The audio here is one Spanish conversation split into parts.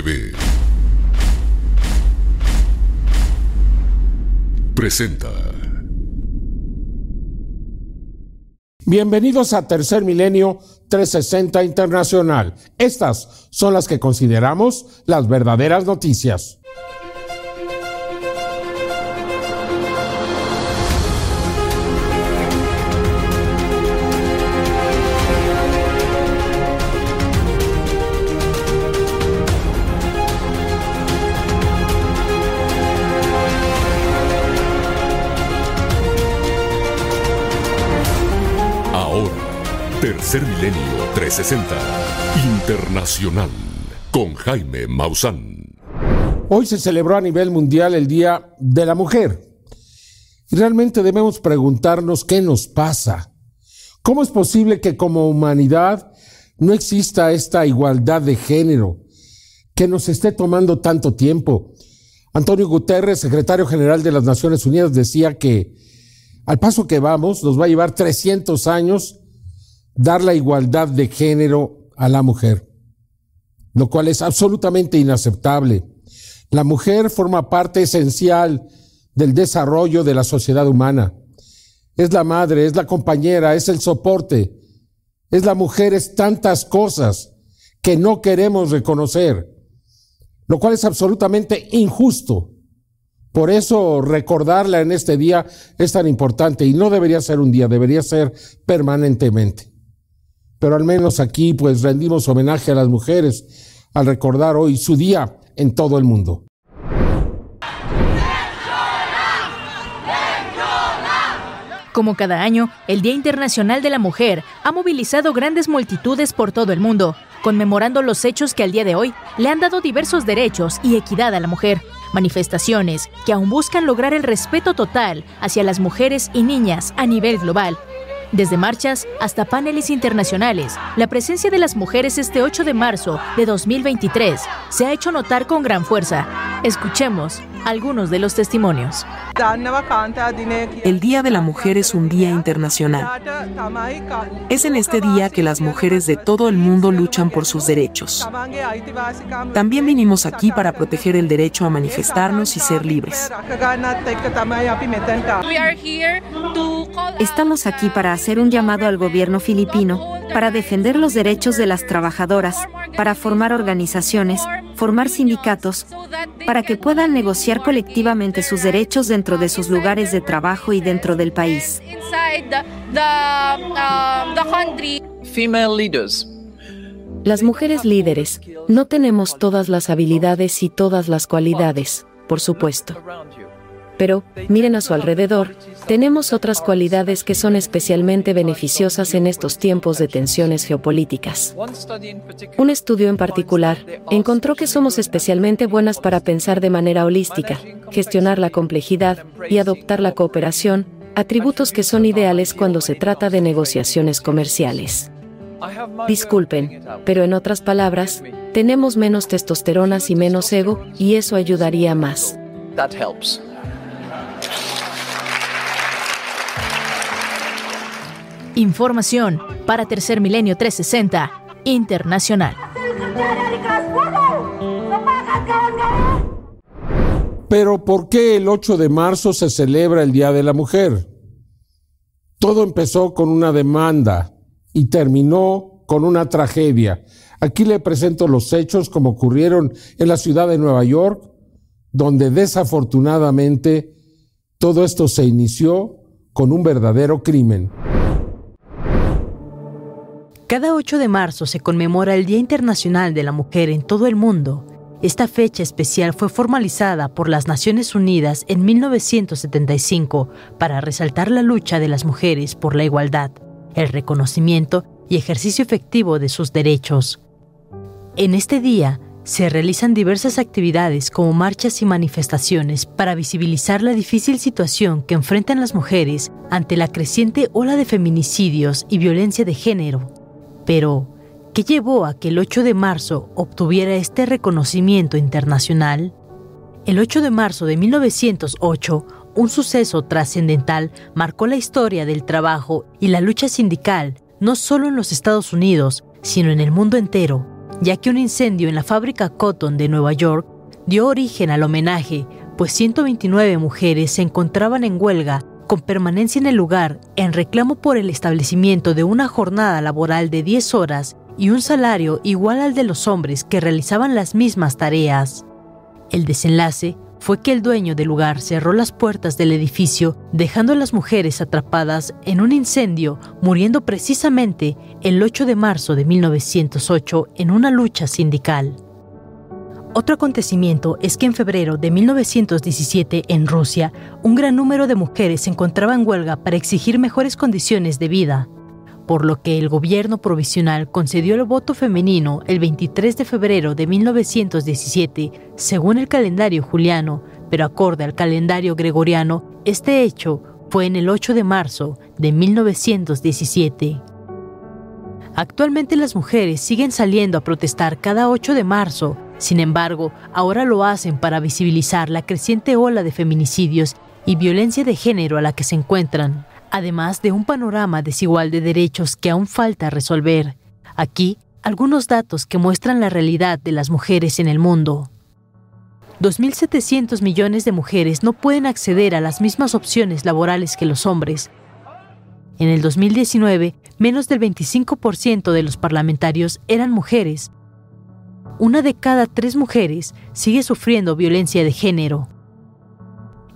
TV presenta. Bienvenidos a Tercer Milenio 360 Internacional. Estas son las que consideramos las verdaderas noticias. Tercer Milenio 360 Internacional con Jaime Maussan. Hoy se celebró a nivel mundial el Día de la Mujer. Y realmente debemos preguntarnos qué nos pasa. ¿Cómo es posible que como humanidad no exista esta igualdad de género que nos esté tomando tanto tiempo? Antonio Guterres, secretario general de las Naciones Unidas, decía que al paso que vamos nos va a llevar 300 años dar la igualdad de género a la mujer, lo cual es absolutamente inaceptable. La mujer forma parte esencial del desarrollo de la sociedad humana. Es la madre, es la compañera, es el soporte, es la mujer, es tantas cosas que no queremos reconocer, lo cual es absolutamente injusto. Por eso recordarla en este día es tan importante y no debería ser un día, debería ser permanentemente. Pero al menos aquí pues rendimos homenaje a las mujeres al recordar hoy su día en todo el mundo. Como cada año, el Día Internacional de la Mujer ha movilizado grandes multitudes por todo el mundo, conmemorando los hechos que al día de hoy le han dado diversos derechos y equidad a la mujer. Manifestaciones que aún buscan lograr el respeto total hacia las mujeres y niñas a nivel global. Desde marchas hasta paneles internacionales, la presencia de las mujeres este 8 de marzo de 2023 se ha hecho notar con gran fuerza. Escuchemos algunos de los testimonios. El Día de la Mujer es un día internacional. Es en este día que las mujeres de todo el mundo luchan por sus derechos. También vinimos aquí para proteger el derecho a manifestarnos y ser libres. Estamos aquí para hacer un llamado al gobierno filipino para defender los derechos de las trabajadoras, para formar organizaciones, formar sindicatos, para que puedan negociar colectivamente sus derechos dentro de sus lugares de trabajo y dentro del país. Female leaders. Las mujeres líderes no tenemos todas las habilidades y todas las cualidades, por supuesto. Pero, miren a su alrededor, tenemos otras cualidades que son especialmente beneficiosas en estos tiempos de tensiones geopolíticas. Un estudio en particular encontró que somos especialmente buenas para pensar de manera holística, gestionar la complejidad y adoptar la cooperación, atributos que son ideales cuando se trata de negociaciones comerciales. Disculpen, pero en otras palabras, tenemos menos testosteronas y menos ego, y eso ayudaría más. Información para Tercer Milenio 360 Internacional. Pero ¿por qué el 8 de marzo se celebra el Día de la Mujer? Todo empezó con una demanda y terminó con una tragedia. Aquí le presento los hechos como ocurrieron en la ciudad de Nueva York, donde desafortunadamente todo esto se inició con un verdadero crimen. Cada 8 de marzo se conmemora el Día Internacional de la Mujer en todo el mundo. Esta fecha especial fue formalizada por las Naciones Unidas en 1975 para resaltar la lucha de las mujeres por la igualdad, el reconocimiento y ejercicio efectivo de sus derechos. En este día se realizan diversas actividades como marchas y manifestaciones para visibilizar la difícil situación que enfrentan las mujeres ante la creciente ola de feminicidios y violencia de género. Pero, ¿qué llevó a que el 8 de marzo obtuviera este reconocimiento internacional? El 8 de marzo de 1908, un suceso trascendental marcó la historia del trabajo y la lucha sindical, no solo en los Estados Unidos, sino en el mundo entero. ya que un incendio en la fábrica Cotton de Nueva York dio origen al homenaje, pues 129 mujeres se encontraban en huelga con permanencia en el lugar en reclamo por el establecimiento de una jornada laboral de 10 horas y un salario igual al de los hombres que realizaban las mismas tareas. El desenlace fue que el dueño del lugar cerró las puertas del edificio, dejando a las mujeres atrapadas en un incendio, muriendo precisamente el 8 de marzo de 1908 en una lucha sindical. Otro acontecimiento es que en febrero de 1917 en Rusia, un gran número de mujeres se encontraban en huelga para exigir mejores condiciones de vida por lo que el gobierno provisional concedió el voto femenino el 23 de febrero de 1917, según el calendario juliano, pero acorde al calendario gregoriano, este hecho fue en el 8 de marzo de 1917. Actualmente las mujeres siguen saliendo a protestar cada 8 de marzo, sin embargo, ahora lo hacen para visibilizar la creciente ola de feminicidios y violencia de género a la que se encuentran además de un panorama desigual de derechos que aún falta resolver. Aquí, algunos datos que muestran la realidad de las mujeres en el mundo. 2.700 millones de mujeres no pueden acceder a las mismas opciones laborales que los hombres. En el 2019, menos del 25% de los parlamentarios eran mujeres. Una de cada tres mujeres sigue sufriendo violencia de género.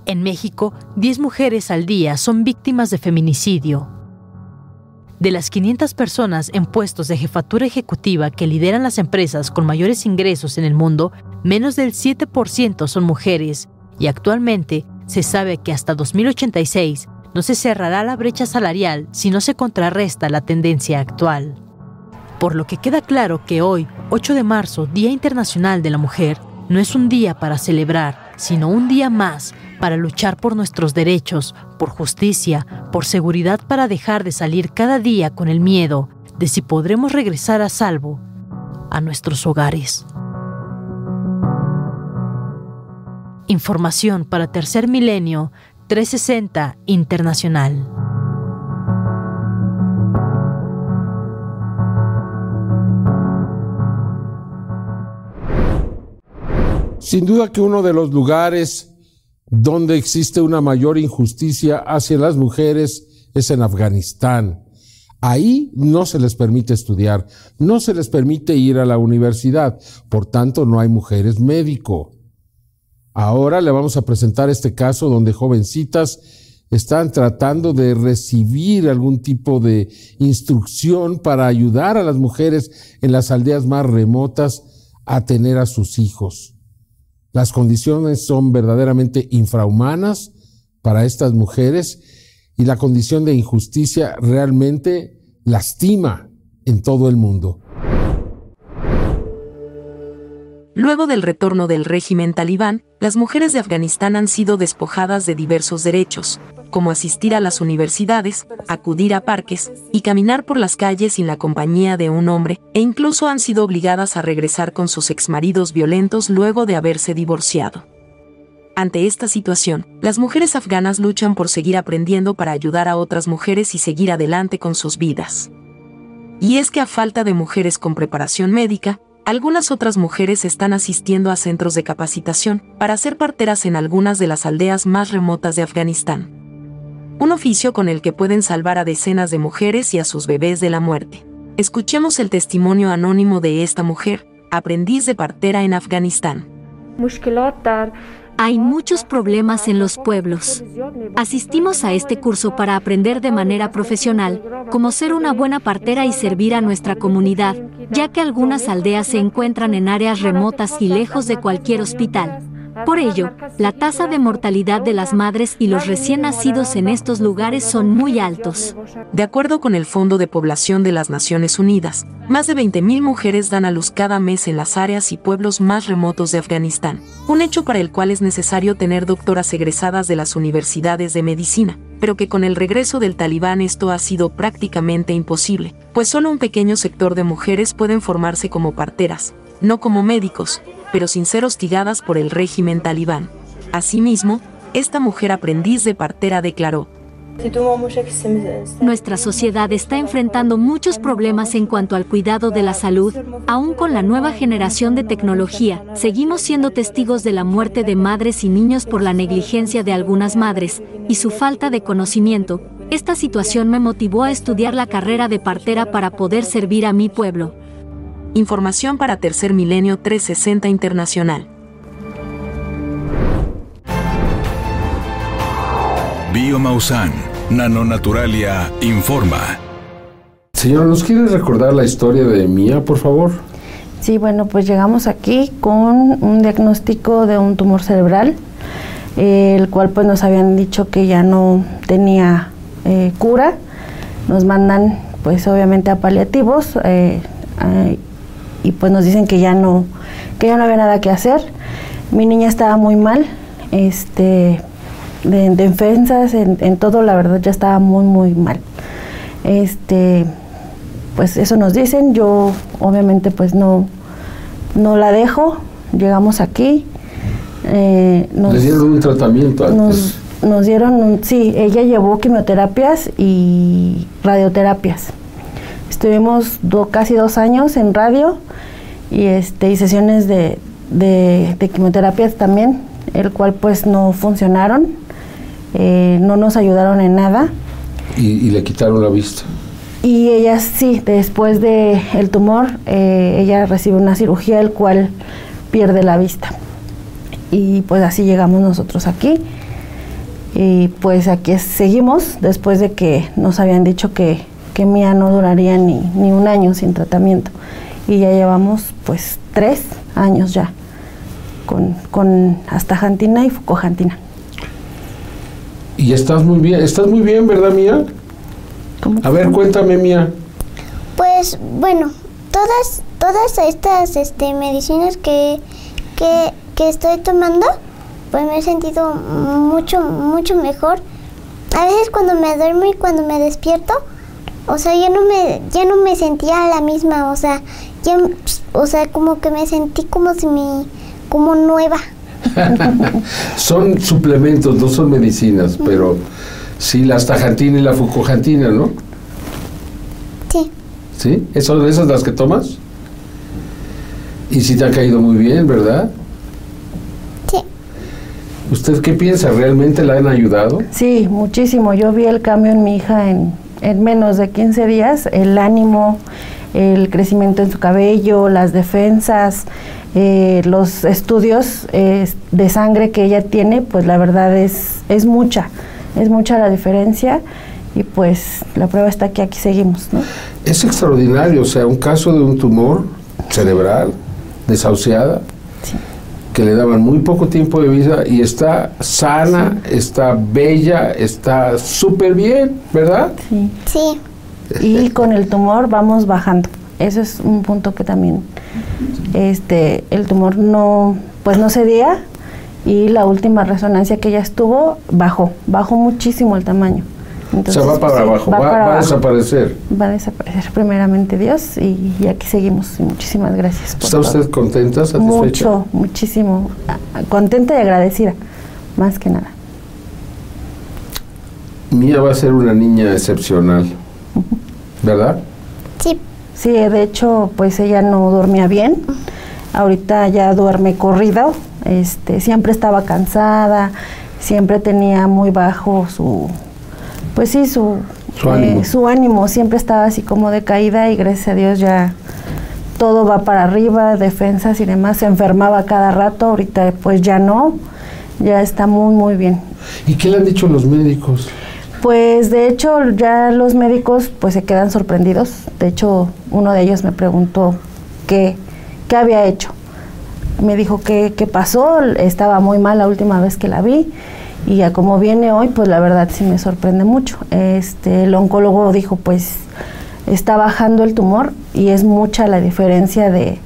En México, 10 mujeres al día son víctimas de feminicidio. De las 500 personas en puestos de jefatura ejecutiva que lideran las empresas con mayores ingresos en el mundo, menos del 7% son mujeres, y actualmente se sabe que hasta 2086 no se cerrará la brecha salarial si no se contrarresta la tendencia actual. Por lo que queda claro que hoy, 8 de marzo, Día Internacional de la Mujer, no es un día para celebrar, sino un día más para luchar por nuestros derechos, por justicia, por seguridad para dejar de salir cada día con el miedo de si podremos regresar a salvo a nuestros hogares. Información para Tercer Milenio 360 Internacional. Sin duda que uno de los lugares donde existe una mayor injusticia hacia las mujeres es en Afganistán. Ahí no se les permite estudiar, no se les permite ir a la universidad, por tanto no hay mujeres médico. Ahora le vamos a presentar este caso donde jovencitas están tratando de recibir algún tipo de instrucción para ayudar a las mujeres en las aldeas más remotas a tener a sus hijos. Las condiciones son verdaderamente infrahumanas para estas mujeres y la condición de injusticia realmente lastima en todo el mundo. Luego del retorno del régimen talibán, las mujeres de Afganistán han sido despojadas de diversos derechos, como asistir a las universidades, acudir a parques y caminar por las calles sin la compañía de un hombre, e incluso han sido obligadas a regresar con sus exmaridos violentos luego de haberse divorciado. Ante esta situación, las mujeres afganas luchan por seguir aprendiendo para ayudar a otras mujeres y seguir adelante con sus vidas. Y es que a falta de mujeres con preparación médica, algunas otras mujeres están asistiendo a centros de capacitación para ser parteras en algunas de las aldeas más remotas de Afganistán. Un oficio con el que pueden salvar a decenas de mujeres y a sus bebés de la muerte. Escuchemos el testimonio anónimo de esta mujer, aprendiz de partera en Afganistán. Hay muchos problemas en los pueblos. Asistimos a este curso para aprender de manera profesional cómo ser una buena partera y servir a nuestra comunidad, ya que algunas aldeas se encuentran en áreas remotas y lejos de cualquier hospital. Por ello, la tasa de mortalidad de las madres y los recién nacidos en estos lugares son muy altos. De acuerdo con el Fondo de Población de las Naciones Unidas, más de 20.000 mujeres dan a luz cada mes en las áreas y pueblos más remotos de Afganistán, un hecho para el cual es necesario tener doctoras egresadas de las universidades de medicina, pero que con el regreso del talibán esto ha sido prácticamente imposible, pues solo un pequeño sector de mujeres pueden formarse como parteras, no como médicos, pero sin ser hostigadas por el régimen talibán. Asimismo, esta mujer aprendiz de partera declaró, Nuestra sociedad está enfrentando muchos problemas en cuanto al cuidado de la salud. Aún con la nueva generación de tecnología, seguimos siendo testigos de la muerte de madres y niños por la negligencia de algunas madres y su falta de conocimiento. Esta situación me motivó a estudiar la carrera de partera para poder servir a mi pueblo. Información para Tercer Milenio 360 Internacional. Biomausan, Nanonaturalia, informa. Señora, ¿nos quiere recordar la historia de Mía, por favor? Sí, bueno, pues llegamos aquí con un diagnóstico de un tumor cerebral, eh, el cual pues nos habían dicho que ya no tenía eh, cura. Nos mandan pues obviamente a paliativos eh, y pues nos dicen que ya no, que ya no había nada que hacer. Mi niña estaba muy mal, este, de, defensas, en, todo, la verdad ya estaba muy, muy mal. Este, pues eso nos dicen, yo obviamente pues no, no la dejo, llegamos aquí. Eh, nos, dieron un tratamiento antes? Nos, dieron, sí, ella llevó quimioterapias y radioterapias. Estuvimos casi dos años en radio y, este, y sesiones de, de, de quimioterapias también, el cual pues no funcionaron eh, no nos ayudaron en nada. ¿Y, le quitaron la vista? Y ella sí, después del el tumor, eh, ella recibe una cirugía, el cual pierde la vista. Y pues así llegamos nosotros aquí. Y pues aquí seguimos, después de que nos habían dicho que, que Mía no duraría ni, ni un año sin tratamiento. Y ya llevamos pues tres años ya con, con astajantina y fucojantina. Y estás muy bien, estás muy bien, ¿verdad, Mía? A ver, cuéntame, Mía. Pues bueno, todas todas estas este, medicinas que, que, estoy tomando, pues me he sentido mucho, mucho mejor. A veces cuando me duermo y cuando me despierto, o sea, ya no me, ya no me sentía la misma, o sea, ya, o sea, como que me sentí como si me, como nueva. son suplementos, no son medicinas, pero sí la astaxantina y la fucojantina, ¿no? Sí. ¿Sí? ¿Son esas las que tomas? Y si te ha caído muy bien, ¿verdad? Sí. ¿Usted qué piensa? ¿Realmente la han ayudado? Sí, muchísimo. Yo vi el cambio en mi hija en, en menos de 15 días, el ánimo, el crecimiento en su cabello, las defensas, eh, los estudios eh, de sangre que ella tiene, pues la verdad es, es mucha, es mucha la diferencia y pues la prueba está que aquí seguimos. ¿no? Es extraordinario, o sea, un caso de un tumor cerebral desahuciada, que le daban muy poco tiempo de vida y está sana, está bella, está súper bien, ¿verdad? Sí. Sí. Y con el tumor vamos bajando. Eso es un punto que también este el tumor no pues no cedía y la última resonancia que ella estuvo bajó, bajó muchísimo el tamaño. Entonces, o sea, va para abajo, va, a desaparecer. Va a desaparecer primeramente Dios y, aquí seguimos. muchísimas gracias. ¿Está usted contenta, satisfecha? Mucho, muchísimo. Contenta y agradecida, más que nada. Mía va a ser una niña excepcional, ¿verdad? Sí. Sí, de hecho, pues ella no dormía bien. Ahorita ya duerme corrido. Este, siempre estaba cansada, siempre tenía muy bajo su, pues sí, su, su, su ánimo. Siempre estaba así como de caída y gracias a Dios ya todo va para arriba, defensas y demás. Se enfermaba cada rato, ahorita pues ya no, ya está muy, muy bien. ¿Y qué le han dicho los médicos? Pues de hecho ya los médicos pues se quedan sorprendidos. De hecho uno de ellos me preguntó qué, qué había hecho. Me dijo qué, qué pasó, estaba muy mal la última vez que la vi y ya como viene hoy pues la verdad sí me sorprende mucho. Este, el oncólogo dijo pues está bajando el tumor y es mucha la diferencia de,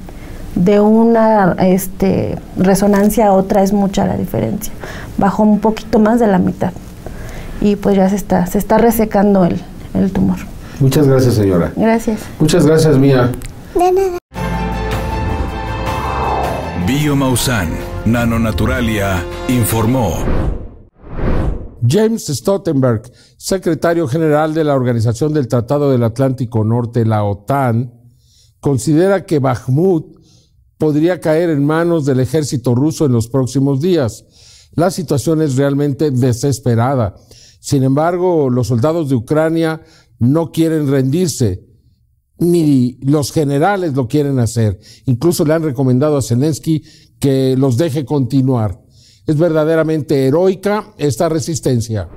de una este, resonancia a otra, es mucha la diferencia. Bajó un poquito más de la mitad y pues ya se está, se está resecando el, el tumor. Muchas gracias, señora. Gracias. Muchas gracias, Mía. De nada. Biomausan, Nanonaturalia, informó. James Stoltenberg, secretario general de la Organización del Tratado del Atlántico Norte, la OTAN, considera que Bakhmut podría caer en manos del ejército ruso en los próximos días. La situación es realmente desesperada. Sin embargo, los soldados de Ucrania no quieren rendirse, ni los generales lo quieren hacer. Incluso le han recomendado a Zelensky que los deje continuar. Es verdaderamente heroica esta resistencia.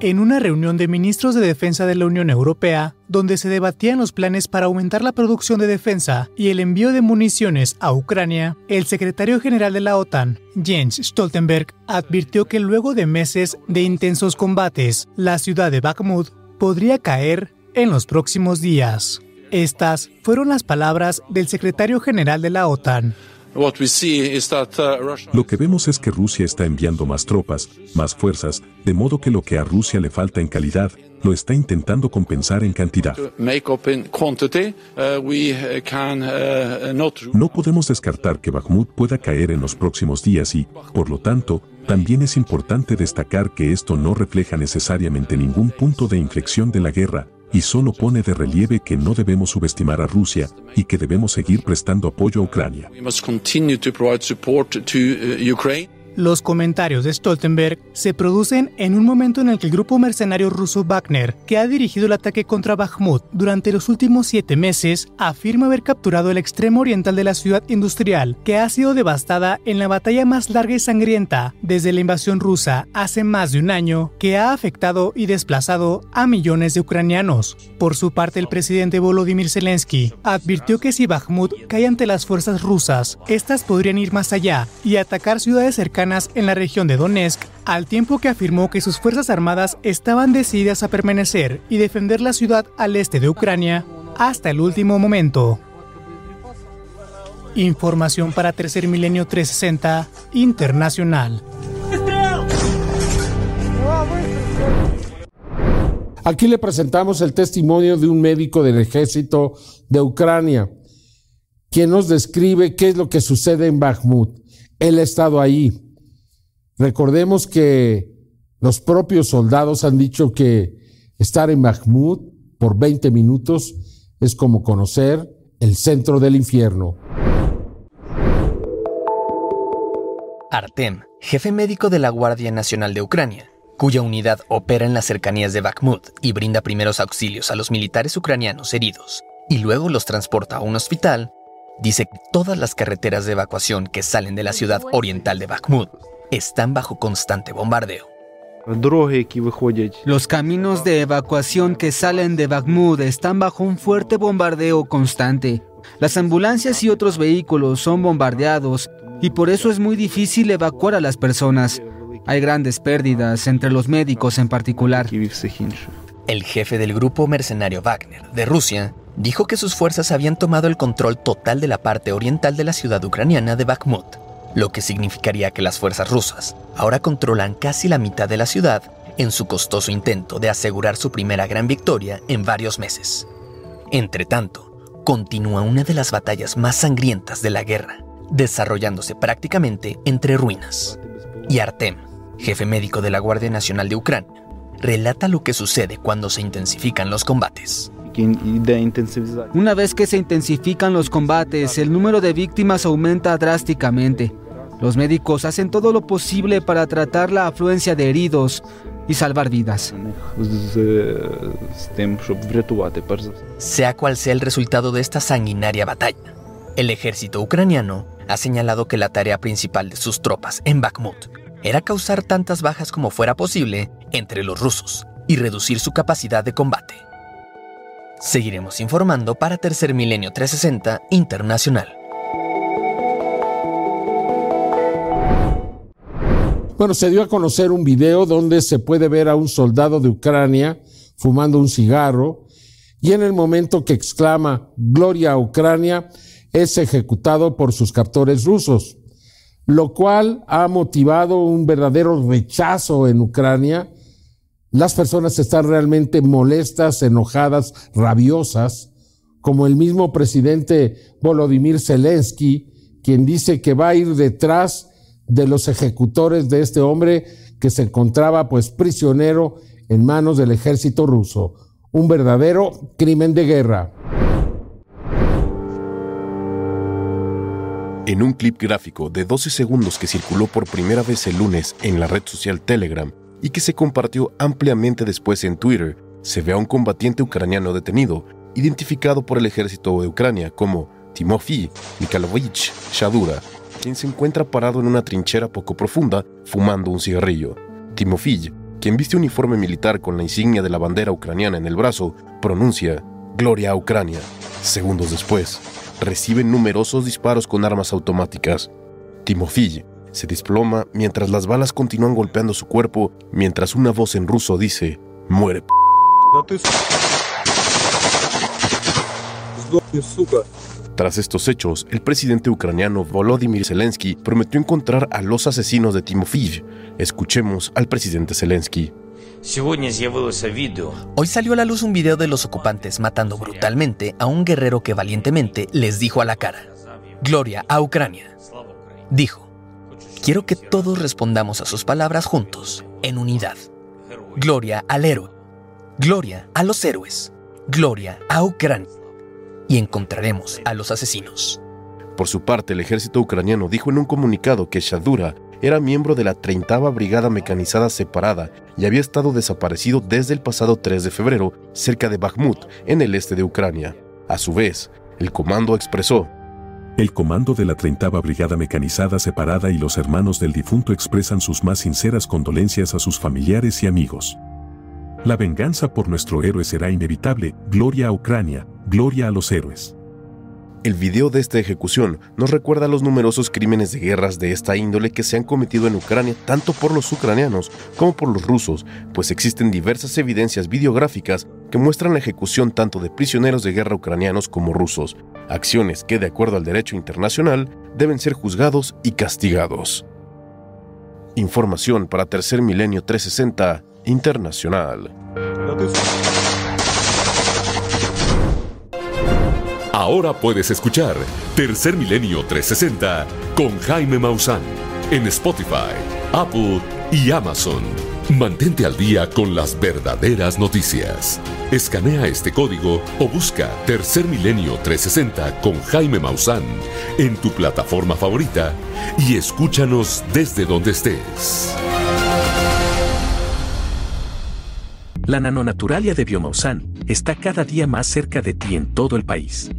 En una reunión de ministros de defensa de la Unión Europea, donde se debatían los planes para aumentar la producción de defensa y el envío de municiones a Ucrania, el secretario general de la OTAN, Jens Stoltenberg, advirtió que luego de meses de intensos combates, la ciudad de Bakhmut podría caer en los próximos días. Estas fueron las palabras del secretario general de la OTAN. Uh, lo que vemos es que Rusia está enviando más tropas, más fuerzas, de modo que lo que a Rusia le falta en calidad, lo está intentando compensar en cantidad. No podemos descartar que Bakhmut pueda caer en los próximos días y, por lo tanto, también es importante destacar que esto no refleja necesariamente ningún punto de inflexión de la guerra, y solo pone de relieve que no debemos subestimar a Rusia y que debemos seguir prestando apoyo a Ucrania. Los comentarios de Stoltenberg se producen en un momento en el que el grupo mercenario ruso Wagner, que ha dirigido el ataque contra Bakhmut durante los últimos siete meses, afirma haber capturado el extremo oriental de la ciudad industrial, que ha sido devastada en la batalla más larga y sangrienta desde la invasión rusa hace más de un año, que ha afectado y desplazado a millones de ucranianos. Por su parte, el presidente Volodymyr Zelensky advirtió que si Bakhmut cae ante las fuerzas rusas, estas podrían ir más allá y atacar ciudades cercanas en la región de Donetsk, al tiempo que afirmó que sus Fuerzas Armadas estaban decididas a permanecer y defender la ciudad al este de Ucrania hasta el último momento. Información para Tercer Milenio 360 Internacional. Aquí le presentamos el testimonio de un médico del ejército de Ucrania, quien nos describe qué es lo que sucede en Bakhmut. Él ha estado ahí. Recordemos que los propios soldados han dicho que estar en Bakhmut por 20 minutos es como conocer el centro del infierno. Artem, jefe médico de la Guardia Nacional de Ucrania, cuya unidad opera en las cercanías de Bakhmut y brinda primeros auxilios a los militares ucranianos heridos, y luego los transporta a un hospital, dice que todas las carreteras de evacuación que salen de la ciudad oriental de Bakhmut están bajo constante bombardeo. Los caminos de evacuación que salen de Bakhmut están bajo un fuerte bombardeo constante. Las ambulancias y otros vehículos son bombardeados y por eso es muy difícil evacuar a las personas. Hay grandes pérdidas entre los médicos en particular. El jefe del grupo mercenario Wagner de Rusia dijo que sus fuerzas habían tomado el control total de la parte oriental de la ciudad ucraniana de Bakhmut lo que significaría que las fuerzas rusas ahora controlan casi la mitad de la ciudad en su costoso intento de asegurar su primera gran victoria en varios meses. Entre tanto, continúa una de las batallas más sangrientas de la guerra, desarrollándose prácticamente entre ruinas. Y Artem, jefe médico de la Guardia Nacional de Ucrania, relata lo que sucede cuando se intensifican los combates. Una vez que se intensifican los combates, el número de víctimas aumenta drásticamente. Los médicos hacen todo lo posible para tratar la afluencia de heridos y salvar vidas. Sea cual sea el resultado de esta sanguinaria batalla, el ejército ucraniano ha señalado que la tarea principal de sus tropas en Bakhmut era causar tantas bajas como fuera posible entre los rusos y reducir su capacidad de combate. Seguiremos informando para Tercer Milenio 360 Internacional. Bueno, se dio a conocer un video donde se puede ver a un soldado de Ucrania fumando un cigarro y en el momento que exclama Gloria a Ucrania es ejecutado por sus captores rusos, lo cual ha motivado un verdadero rechazo en Ucrania. Las personas están realmente molestas, enojadas, rabiosas, como el mismo presidente Volodymyr Zelensky, quien dice que va a ir detrás de los ejecutores de este hombre que se encontraba pues prisionero en manos del ejército ruso. Un verdadero crimen de guerra. En un clip gráfico de 12 segundos que circuló por primera vez el lunes en la red social Telegram y que se compartió ampliamente después en Twitter, se ve a un combatiente ucraniano detenido, identificado por el ejército de Ucrania como Timofey Mikhailovich Shadura, quien se encuentra parado en una trinchera poco profunda fumando un cigarrillo. Timofey, quien viste uniforme militar con la insignia de la bandera ucraniana en el brazo, pronuncia Gloria a Ucrania. Segundos después, recibe numerosos disparos con armas automáticas. Timofey se desploma mientras las balas continúan golpeando su cuerpo, mientras una voz en ruso dice, muere. Tras estos hechos, el presidente ucraniano Volodymyr Zelensky prometió encontrar a los asesinos de Timofey. Escuchemos al presidente Zelensky. Hoy salió a la luz un video de los ocupantes matando brutalmente a un guerrero que valientemente les dijo a la cara, Gloria a Ucrania. Dijo, quiero que todos respondamos a sus palabras juntos, en unidad. Gloria al héroe. Gloria a los héroes. Gloria a Ucrania y encontraremos a los asesinos. Por su parte, el ejército ucraniano dijo en un comunicado que Shadura era miembro de la 30 Brigada Mecanizada Separada y había estado desaparecido desde el pasado 3 de febrero cerca de Bakhmut, en el este de Ucrania. A su vez, el comando expresó, el comando de la 30 Brigada Mecanizada Separada y los hermanos del difunto expresan sus más sinceras condolencias a sus familiares y amigos. La venganza por nuestro héroe será inevitable, gloria a Ucrania, gloria a los héroes. El video de esta ejecución nos recuerda los numerosos crímenes de guerras de esta índole que se han cometido en Ucrania tanto por los ucranianos como por los rusos, pues existen diversas evidencias videográficas que muestran la ejecución tanto de prisioneros de guerra ucranianos como rusos, acciones que de acuerdo al derecho internacional deben ser juzgados y castigados. Información para Tercer Milenio 360 Internacional. Ahora puedes escuchar Tercer Milenio 360 con Jaime Maussan en Spotify, Apple y Amazon. Mantente al día con las verdaderas noticias. Escanea este código o busca Tercer Milenio 360 con Jaime Maussan en tu plataforma favorita y escúchanos desde donde estés. La nanonaturalia de Biomausan está cada día más cerca de ti en todo el país.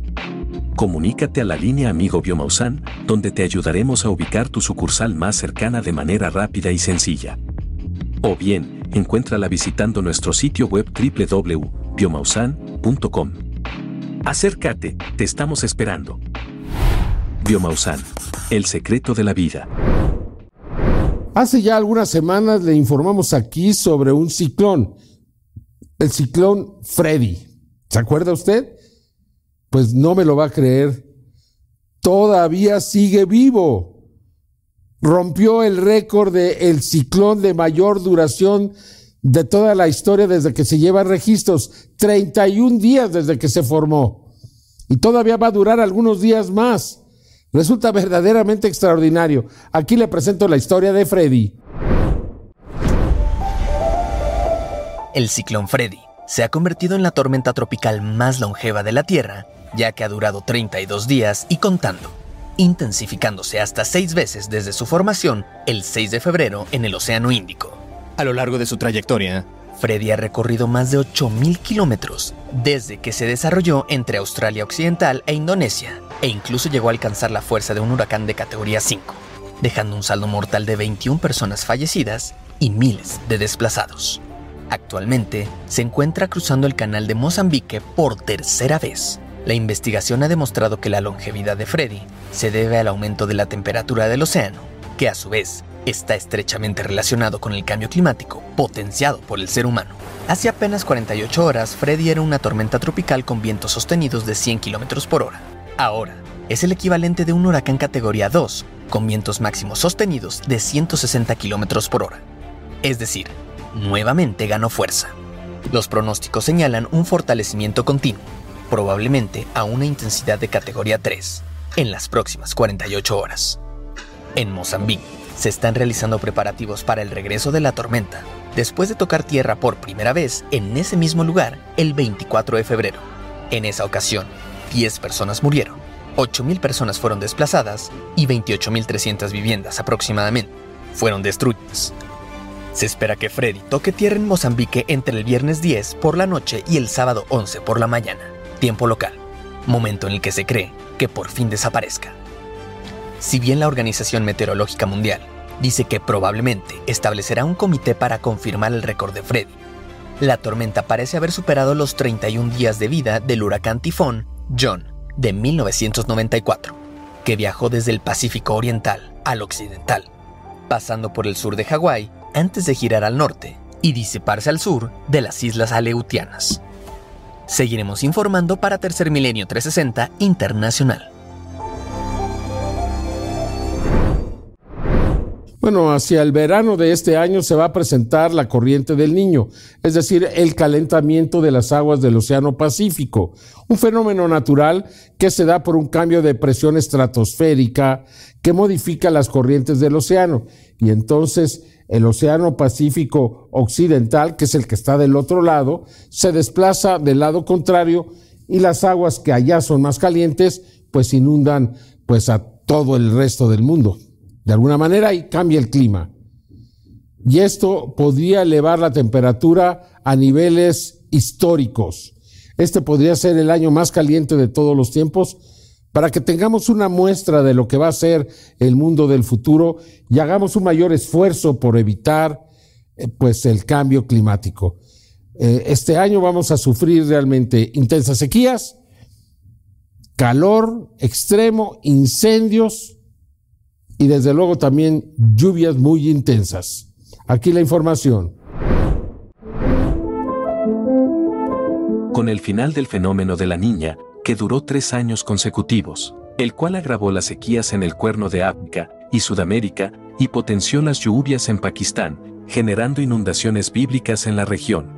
Comunícate a la línea Amigo Biomausan, donde te ayudaremos a ubicar tu sucursal más cercana de manera rápida y sencilla. O bien, encuéntrala visitando nuestro sitio web www.biomausan.com. Acércate, te estamos esperando. Biomausan, el secreto de la vida. Hace ya algunas semanas le informamos aquí sobre un ciclón el ciclón Freddy. ¿Se acuerda usted? Pues no me lo va a creer. Todavía sigue vivo. Rompió el récord de el ciclón de mayor duración de toda la historia desde que se llevan registros. 31 días desde que se formó. Y todavía va a durar algunos días más. Resulta verdaderamente extraordinario. Aquí le presento la historia de Freddy. El ciclón Freddy se ha convertido en la tormenta tropical más longeva de la Tierra, ya que ha durado 32 días y contando, intensificándose hasta seis veces desde su formación el 6 de febrero en el Océano Índico. A lo largo de su trayectoria, Freddy ha recorrido más de 8.000 kilómetros desde que se desarrolló entre Australia Occidental e Indonesia, e incluso llegó a alcanzar la fuerza de un huracán de categoría 5, dejando un saldo mortal de 21 personas fallecidas y miles de desplazados. Actualmente se encuentra cruzando el canal de Mozambique por tercera vez. La investigación ha demostrado que la longevidad de Freddy se debe al aumento de la temperatura del océano, que a su vez está estrechamente relacionado con el cambio climático potenciado por el ser humano. Hace apenas 48 horas, Freddy era una tormenta tropical con vientos sostenidos de 100 km por hora. Ahora, es el equivalente de un huracán categoría 2, con vientos máximos sostenidos de 160 km por hora. Es decir, nuevamente ganó fuerza. Los pronósticos señalan un fortalecimiento continuo, probablemente a una intensidad de categoría 3, en las próximas 48 horas. En Mozambique, se están realizando preparativos para el regreso de la tormenta, después de tocar tierra por primera vez en ese mismo lugar el 24 de febrero. En esa ocasión, 10 personas murieron, 8.000 personas fueron desplazadas y 28.300 viviendas aproximadamente fueron destruidas. Se espera que Freddy toque tierra en Mozambique entre el viernes 10 por la noche y el sábado 11 por la mañana, tiempo local, momento en el que se cree que por fin desaparezca. Si bien la Organización Meteorológica Mundial dice que probablemente establecerá un comité para confirmar el récord de Freddy, la tormenta parece haber superado los 31 días de vida del huracán tifón John de 1994, que viajó desde el Pacífico Oriental al Occidental, pasando por el sur de Hawái antes de girar al norte y disiparse al sur de las Islas Aleutianas. Seguiremos informando para Tercer Milenio 360 Internacional. Bueno, hacia el verano de este año se va a presentar la corriente del niño, es decir, el calentamiento de las aguas del Océano Pacífico, un fenómeno natural que se da por un cambio de presión estratosférica que modifica las corrientes del océano. Y entonces el Océano Pacífico Occidental, que es el que está del otro lado, se desplaza del lado contrario y las aguas que allá son más calientes, pues inundan pues a todo el resto del mundo de alguna manera y cambia el clima. Y esto podría elevar la temperatura a niveles históricos. Este podría ser el año más caliente de todos los tiempos para que tengamos una muestra de lo que va a ser el mundo del futuro y hagamos un mayor esfuerzo por evitar eh, pues el cambio climático. Eh, este año vamos a sufrir realmente intensas sequías, calor extremo, incendios, y desde luego también lluvias muy intensas. Aquí la información. Con el final del fenómeno de la niña, que duró tres años consecutivos, el cual agravó las sequías en el cuerno de África y Sudamérica y potenció las lluvias en Pakistán, generando inundaciones bíblicas en la región.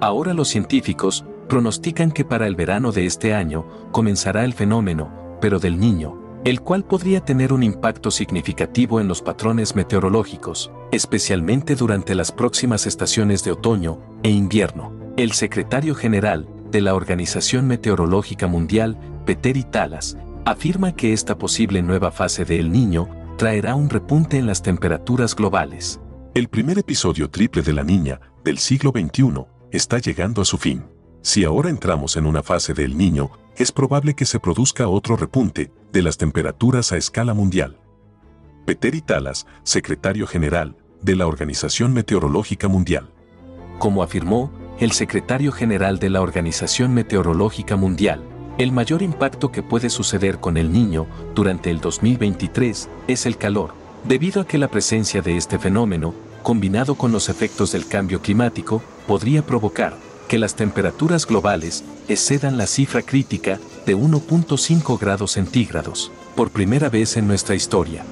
Ahora los científicos pronostican que para el verano de este año comenzará el fenómeno, pero del niño, el cual podría tener un impacto significativo en los patrones meteorológicos, especialmente durante las próximas estaciones de otoño e invierno. El secretario general de la Organización Meteorológica Mundial, Peteri Talas, afirma que esta posible nueva fase de El Niño traerá un repunte en las temperaturas globales. El primer episodio triple de la niña del siglo XXI está llegando a su fin. Si ahora entramos en una fase del niño, es probable que se produzca otro repunte de las temperaturas a escala mundial. Peter Italas, secretario general de la Organización Meteorológica Mundial. Como afirmó el secretario general de la Organización Meteorológica Mundial, el mayor impacto que puede suceder con el niño durante el 2023 es el calor, debido a que la presencia de este fenómeno, combinado con los efectos del cambio climático, podría provocar que las temperaturas globales excedan la cifra crítica de 1.5 grados centígrados, por primera vez en nuestra historia.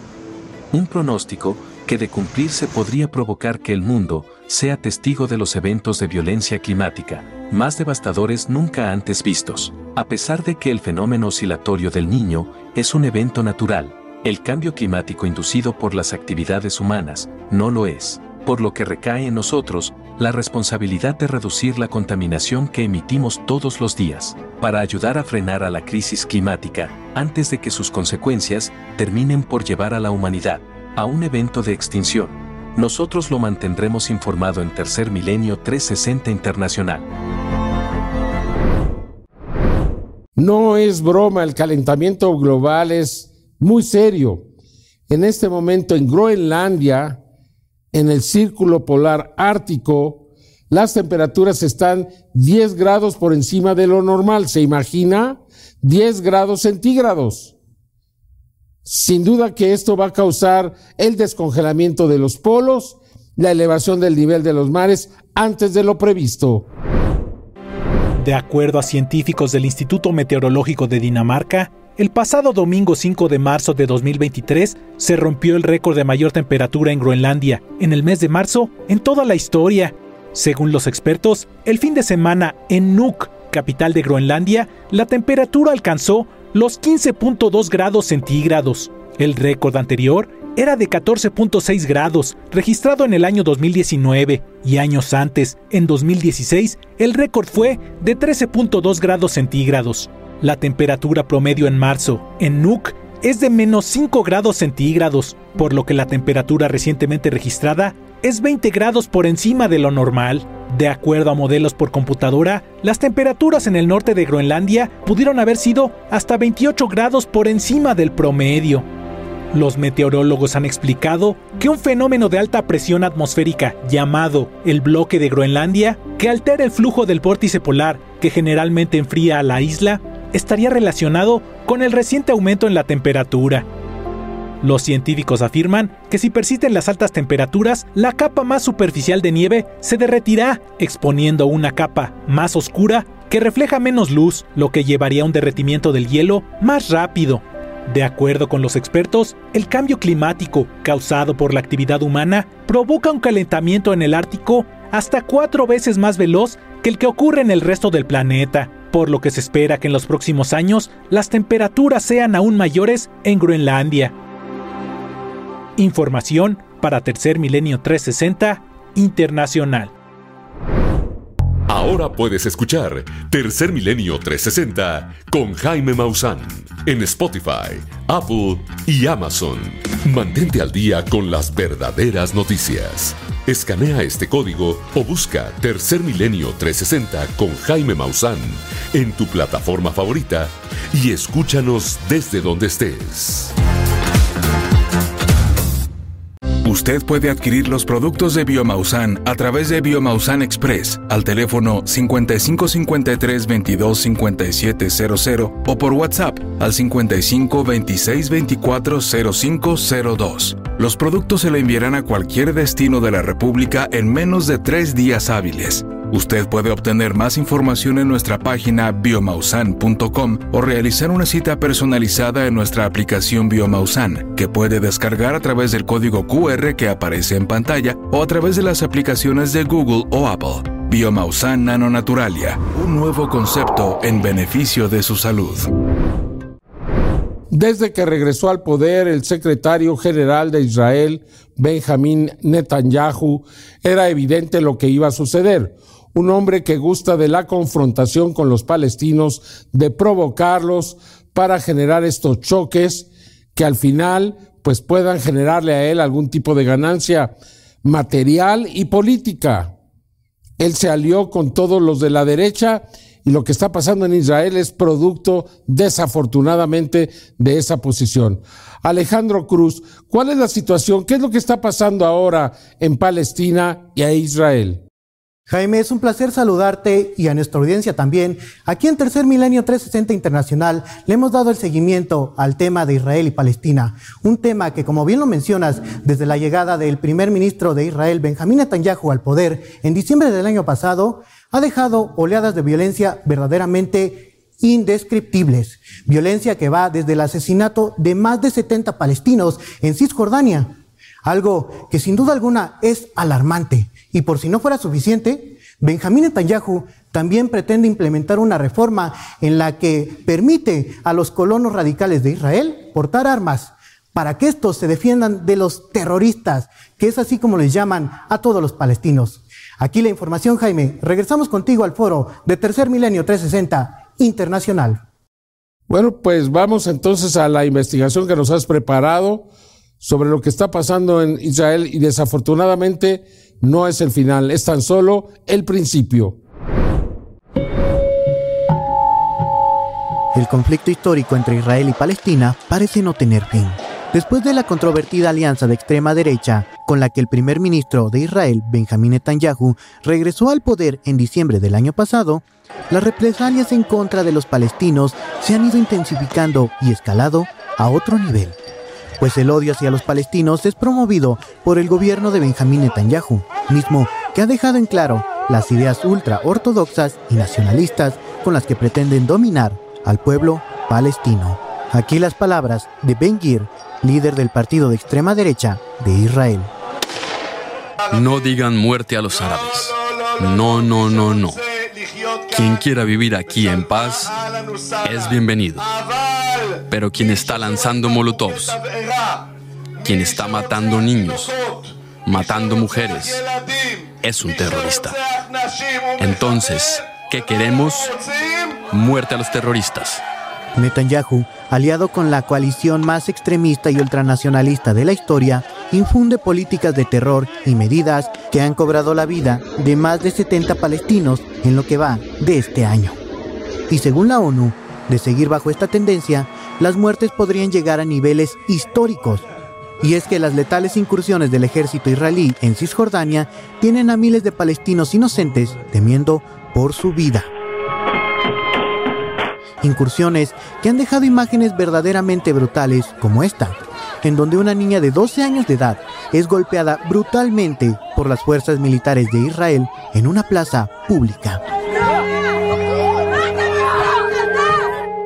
Un pronóstico que de cumplirse podría provocar que el mundo sea testigo de los eventos de violencia climática más devastadores nunca antes vistos. A pesar de que el fenómeno oscilatorio del niño es un evento natural, el cambio climático inducido por las actividades humanas no lo es por lo que recae en nosotros la responsabilidad de reducir la contaminación que emitimos todos los días, para ayudar a frenar a la crisis climática antes de que sus consecuencias terminen por llevar a la humanidad a un evento de extinción. Nosotros lo mantendremos informado en Tercer Milenio 360 Internacional. No es broma, el calentamiento global es muy serio. En este momento en Groenlandia, en el círculo polar ártico, las temperaturas están 10 grados por encima de lo normal. ¿Se imagina? 10 grados centígrados. Sin duda que esto va a causar el descongelamiento de los polos, la elevación del nivel de los mares antes de lo previsto. De acuerdo a científicos del Instituto Meteorológico de Dinamarca, el pasado domingo 5 de marzo de 2023 se rompió el récord de mayor temperatura en Groenlandia en el mes de marzo en toda la historia. Según los expertos, el fin de semana en Nuuk, capital de Groenlandia, la temperatura alcanzó los 15.2 grados centígrados. El récord anterior era de 14.6 grados, registrado en el año 2019, y años antes, en 2016, el récord fue de 13.2 grados centígrados. La temperatura promedio en marzo, en Nuuk, es de menos 5 grados centígrados, por lo que la temperatura recientemente registrada es 20 grados por encima de lo normal. De acuerdo a modelos por computadora, las temperaturas en el norte de Groenlandia pudieron haber sido hasta 28 grados por encima del promedio. Los meteorólogos han explicado que un fenómeno de alta presión atmosférica llamado el bloque de Groenlandia, que altera el flujo del vórtice polar que generalmente enfría a la isla, estaría relacionado con el reciente aumento en la temperatura. Los científicos afirman que si persisten las altas temperaturas, la capa más superficial de nieve se derretirá, exponiendo una capa más oscura que refleja menos luz, lo que llevaría a un derretimiento del hielo más rápido. De acuerdo con los expertos, el cambio climático causado por la actividad humana provoca un calentamiento en el Ártico hasta cuatro veces más veloz que el que ocurre en el resto del planeta, por lo que se espera que en los próximos años las temperaturas sean aún mayores en Groenlandia. Información para Tercer Milenio 360 Internacional. Ahora puedes escuchar Tercer Milenio 360 con Jaime Maussan en Spotify, Apple y Amazon. Mantente al día con las verdaderas noticias. Escanea este código o busca Tercer Milenio 360 con Jaime Maussan en tu plataforma favorita y escúchanos desde donde estés. Usted puede adquirir los productos de Biomausan a través de Biomausan Express al teléfono 5553 22 o por WhatsApp al 55 26 24 0502. Los productos se le enviarán a cualquier destino de la República en menos de tres días hábiles. Usted puede obtener más información en nuestra página biomausan.com o realizar una cita personalizada en nuestra aplicación Biomausan, que puede descargar a través del código QR que aparece en pantalla o a través de las aplicaciones de Google o Apple. Biomausan Nanonaturalia, un nuevo concepto en beneficio de su salud. Desde que regresó al poder el secretario general de Israel, Benjamín Netanyahu, era evidente lo que iba a suceder un hombre que gusta de la confrontación con los palestinos, de provocarlos para generar estos choques que al final pues puedan generarle a él algún tipo de ganancia material y política. Él se alió con todos los de la derecha y lo que está pasando en Israel es producto desafortunadamente de esa posición. Alejandro Cruz, ¿cuál es la situación? ¿Qué es lo que está pasando ahora en Palestina y a Israel? Jaime, es un placer saludarte y a nuestra audiencia también. Aquí en Tercer Milenio 360 Internacional le hemos dado el seguimiento al tema de Israel y Palestina, un tema que, como bien lo mencionas, desde la llegada del primer ministro de Israel, Benjamín Netanyahu, al poder en diciembre del año pasado, ha dejado oleadas de violencia verdaderamente indescriptibles. Violencia que va desde el asesinato de más de 70 palestinos en Cisjordania, algo que sin duda alguna es alarmante y por si no fuera suficiente, Benjamín Netanyahu también pretende implementar una reforma en la que permite a los colonos radicales de Israel portar armas para que estos se defiendan de los terroristas, que es así como les llaman a todos los palestinos. Aquí la información, Jaime. Regresamos contigo al foro de Tercer Milenio 360 Internacional. Bueno, pues vamos entonces a la investigación que nos has preparado sobre lo que está pasando en Israel y desafortunadamente no es el final, es tan solo el principio. El conflicto histórico entre Israel y Palestina parece no tener fin. Después de la controvertida alianza de extrema derecha con la que el primer ministro de Israel, Benjamin Netanyahu, regresó al poder en diciembre del año pasado, las represalias en contra de los palestinos se han ido intensificando y escalado a otro nivel pues el odio hacia los palestinos es promovido por el gobierno de Benjamín Netanyahu, mismo que ha dejado en claro las ideas ultra ortodoxas y nacionalistas con las que pretenden dominar al pueblo palestino. Aquí las palabras de Ben Gir, líder del partido de extrema derecha de Israel. No digan muerte a los árabes. No, no, no, no. Quien quiera vivir aquí en paz es bienvenido. Pero quien está lanzando molotovs, quien está matando niños, matando mujeres, es un terrorista. Entonces, ¿qué queremos? Muerte a los terroristas. Netanyahu, aliado con la coalición más extremista y ultranacionalista de la historia, infunde políticas de terror y medidas que han cobrado la vida de más de 70 palestinos en lo que va de este año. Y según la ONU, de seguir bajo esta tendencia, las muertes podrían llegar a niveles históricos. Y es que las letales incursiones del ejército israelí en Cisjordania tienen a miles de palestinos inocentes temiendo por su vida. Incursiones que han dejado imágenes verdaderamente brutales como esta, en donde una niña de 12 años de edad es golpeada brutalmente por las fuerzas militares de Israel en una plaza pública.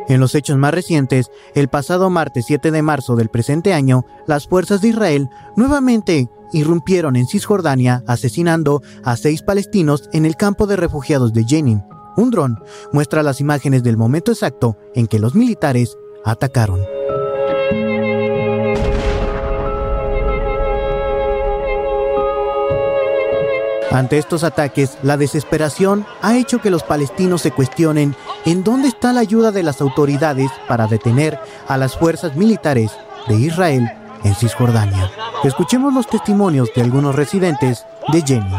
En los hechos más recientes, el pasado martes 7 de marzo del presente año, las fuerzas de Israel nuevamente irrumpieron en Cisjordania asesinando a seis palestinos en el campo de refugiados de Jenin. Un dron muestra las imágenes del momento exacto en que los militares atacaron. Ante estos ataques, la desesperación ha hecho que los palestinos se cuestionen en dónde está la ayuda de las autoridades para detener a las fuerzas militares de Israel en Cisjordania. Escuchemos los testimonios de algunos residentes de Jenny.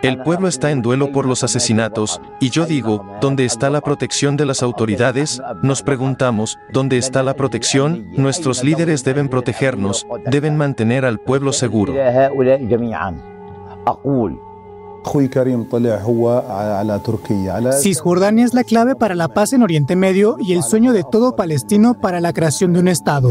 El pueblo está en duelo por los asesinatos, y yo digo, ¿dónde está la protección de las autoridades? Nos preguntamos, ¿dónde está la protección? Nuestros líderes deben protegernos, deben mantener al pueblo seguro. Cisjordania es la clave para la paz en Oriente Medio y el sueño de todo palestino para la creación de un Estado.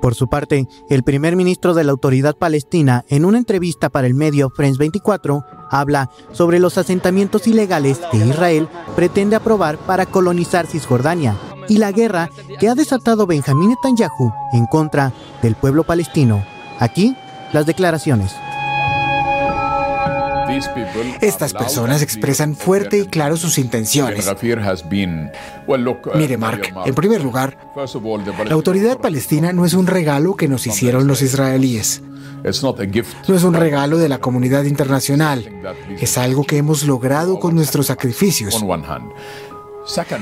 Por su parte, el primer ministro de la Autoridad Palestina, en una entrevista para el medio France 24, habla sobre los asentamientos ilegales que Israel pretende aprobar para colonizar Cisjordania y la guerra que ha desatado Benjamín Netanyahu en contra del pueblo palestino. Aquí, las declaraciones. Estas personas expresan fuerte y claro sus intenciones. Mire, Mark, en primer lugar, la autoridad palestina no es un regalo que nos hicieron los israelíes. No es un regalo de la comunidad internacional. Es algo que hemos logrado con nuestros sacrificios.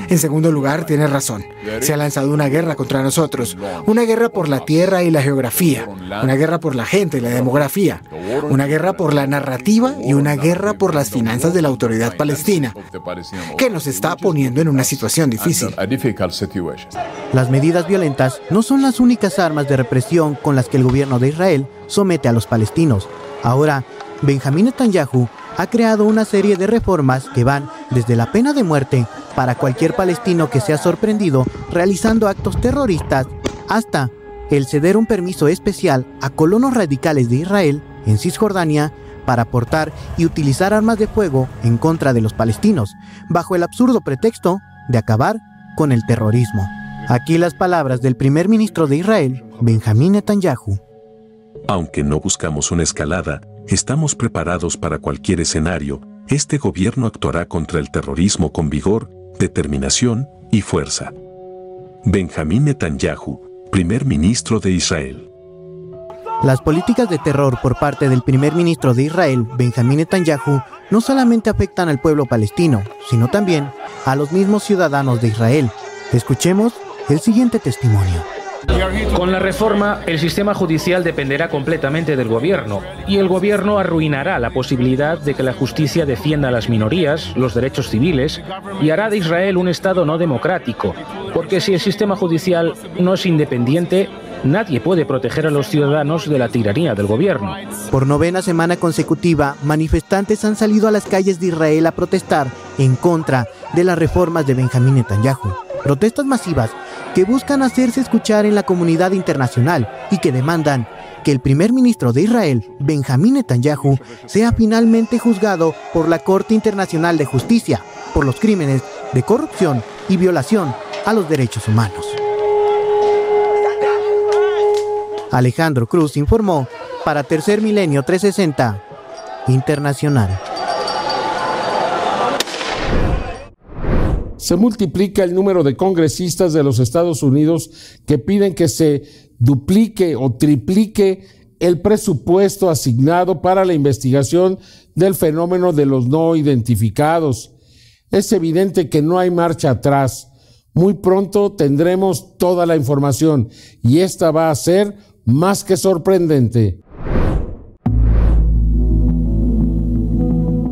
En segundo lugar, tiene razón. Se ha lanzado una guerra contra nosotros. Una guerra por la tierra y la geografía. Una guerra por la gente y la demografía. Una guerra por la narrativa y una guerra por las finanzas de la autoridad palestina, que nos está poniendo en una situación difícil. Las medidas violentas no son las únicas armas de represión con las que el gobierno de Israel somete a los palestinos. Ahora, Benjamín Netanyahu ha creado una serie de reformas que van desde la pena de muerte para cualquier palestino que sea sorprendido realizando actos terroristas hasta el ceder un permiso especial a colonos radicales de Israel en Cisjordania para aportar y utilizar armas de fuego en contra de los palestinos, bajo el absurdo pretexto de acabar con el terrorismo. Aquí las palabras del primer ministro de Israel, Benjamín Netanyahu. Aunque no buscamos una escalada, estamos preparados para cualquier escenario. Este gobierno actuará contra el terrorismo con vigor, determinación y fuerza. Benjamín Netanyahu, primer ministro de Israel. Las políticas de terror por parte del primer ministro de Israel, Benjamín Netanyahu, no solamente afectan al pueblo palestino, sino también a los mismos ciudadanos de Israel. Escuchemos el siguiente testimonio. Con la reforma, el sistema judicial dependerá completamente del gobierno y el gobierno arruinará la posibilidad de que la justicia defienda a las minorías, los derechos civiles y hará de Israel un Estado no democrático, porque si el sistema judicial no es independiente, nadie puede proteger a los ciudadanos de la tiranía del gobierno. Por novena semana consecutiva, manifestantes han salido a las calles de Israel a protestar en contra de las reformas de Benjamín Netanyahu. Protestas masivas que buscan hacerse escuchar en la comunidad internacional y que demandan que el primer ministro de Israel, Benjamín Netanyahu, sea finalmente juzgado por la Corte Internacional de Justicia por los crímenes de corrupción y violación a los derechos humanos. Alejandro Cruz informó para Tercer Milenio 360 Internacional. Se multiplica el número de congresistas de los Estados Unidos que piden que se duplique o triplique el presupuesto asignado para la investigación del fenómeno de los no identificados. Es evidente que no hay marcha atrás. Muy pronto tendremos toda la información y esta va a ser más que sorprendente.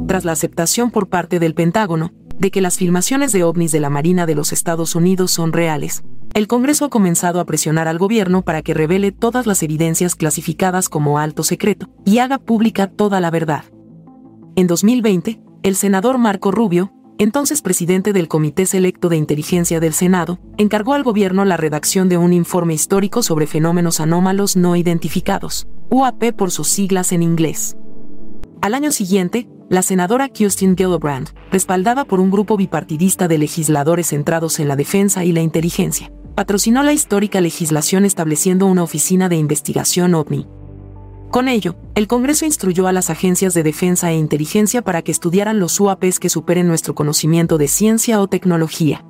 Tras la aceptación por parte del Pentágono de que las filmaciones de ovnis de la Marina de los Estados Unidos son reales, el Congreso ha comenzado a presionar al gobierno para que revele todas las evidencias clasificadas como alto secreto y haga pública toda la verdad. En 2020, el senador Marco Rubio, entonces presidente del Comité Selecto de Inteligencia del Senado, encargó al gobierno la redacción de un informe histórico sobre fenómenos anómalos no identificados, UAP por sus siglas en inglés. Al año siguiente, la senadora Kirsten Gillibrand, respaldada por un grupo bipartidista de legisladores centrados en la defensa y la inteligencia, patrocinó la histórica legislación estableciendo una oficina de investigación OVNI. Con ello, el Congreso instruyó a las agencias de defensa e inteligencia para que estudiaran los UAPs que superen nuestro conocimiento de ciencia o tecnología.